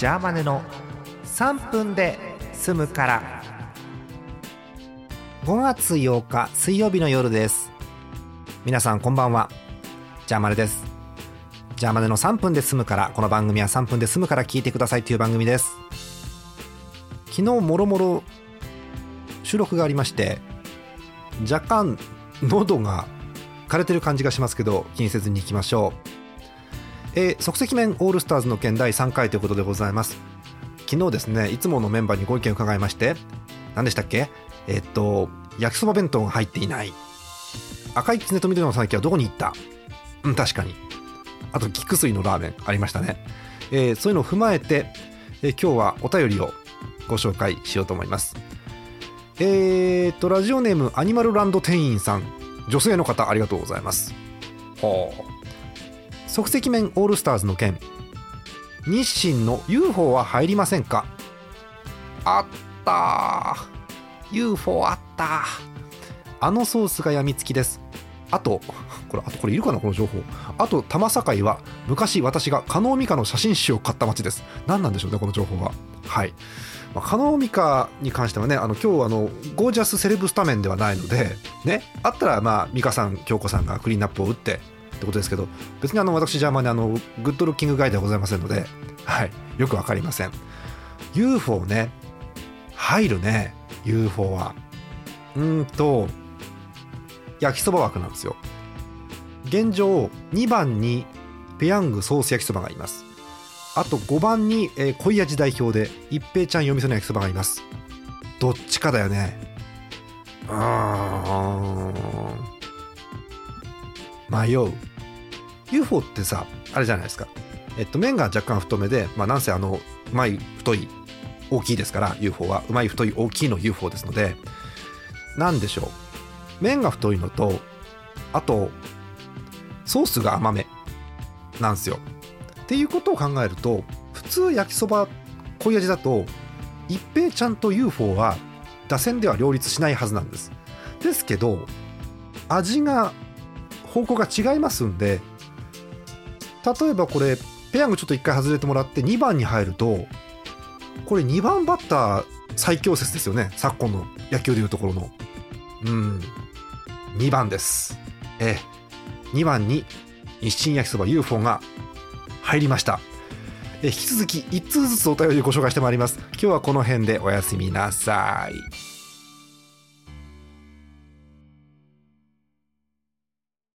ジャーマネの3分で済むから。5月8日水曜日の夜です。皆さんこんばんは。ジャーマネです。ジャーマネの3分で済むからこの番組は3分で済むから聞いてくださいという番組です。昨日もろもろ収録がありまして若干喉が枯れてる感じがしますけど気にせずにいきましょう。えー、即席麺オールスターズの件第3回ということでございます。昨日ですねいつものメンバーにご意見伺いまして何でしたっけ？えー、っと焼きそば弁当が入っていない。赤いキツネと緑のさぬきはどこに行った？うん確かに。あと菊水のラーメンありましたね、えー、そういうのを踏まえて、えー、今日はお便りをご紹介しようと思います。えー、っとラジオネームアニマルランド店員さん。女性の方ありがとうございます。ほう即席麺オールスターズの件。日清の UFO は入りませんか？あったー。UFO あったあのソースがやみつきです。あとこれあとこれいるかな？この情報。あと玉境は昔私が加納美香の写真集を買った街です。何なんでしょうねこの情報は。はい。まあ、加納美香に関してはねあの今日あのゴージャスセレブスタメンではないのでね。あったらまあ美香さん京子さんがクリーンアップを打ってってことですけど別にあの私ジャーマンにあのグッドルッキングガイではございませんので、はい、よく分かりません。UFO ね入るね UFO は。うんと焼きそば枠なんですよ。現状2番にペヤングソース焼きそばがいます。あと5番に、えー、濃い味代表で一平ちゃん読みその焼きそばがいます。どっちかだよね。うー。ん迷う。UFO ってさあれじゃないですか。えっと麺が若干太めでまあなんせあのうまい太い大きいですから UFO は。うまい太い大きいの UFO ですので。何でしょう。麺が太いのとあとソースが甘めなんですよ。っていうことを考えると普通焼きそば濃い味だと一平ちゃんと UFO は打線では両立しないはずなんです。ですけど味が方向が違いますんで例えばこれペヤングちょっと1回外れてもらって2番に入るとこれ2番バッター最強説ですよね。昨今の野球でいうところの。うん。2番です。ええ。2番に日清焼きそば UFO が入りました。え引き続き1通ずつお便りご紹介してまいります。今日はこの辺でおやすみなさい。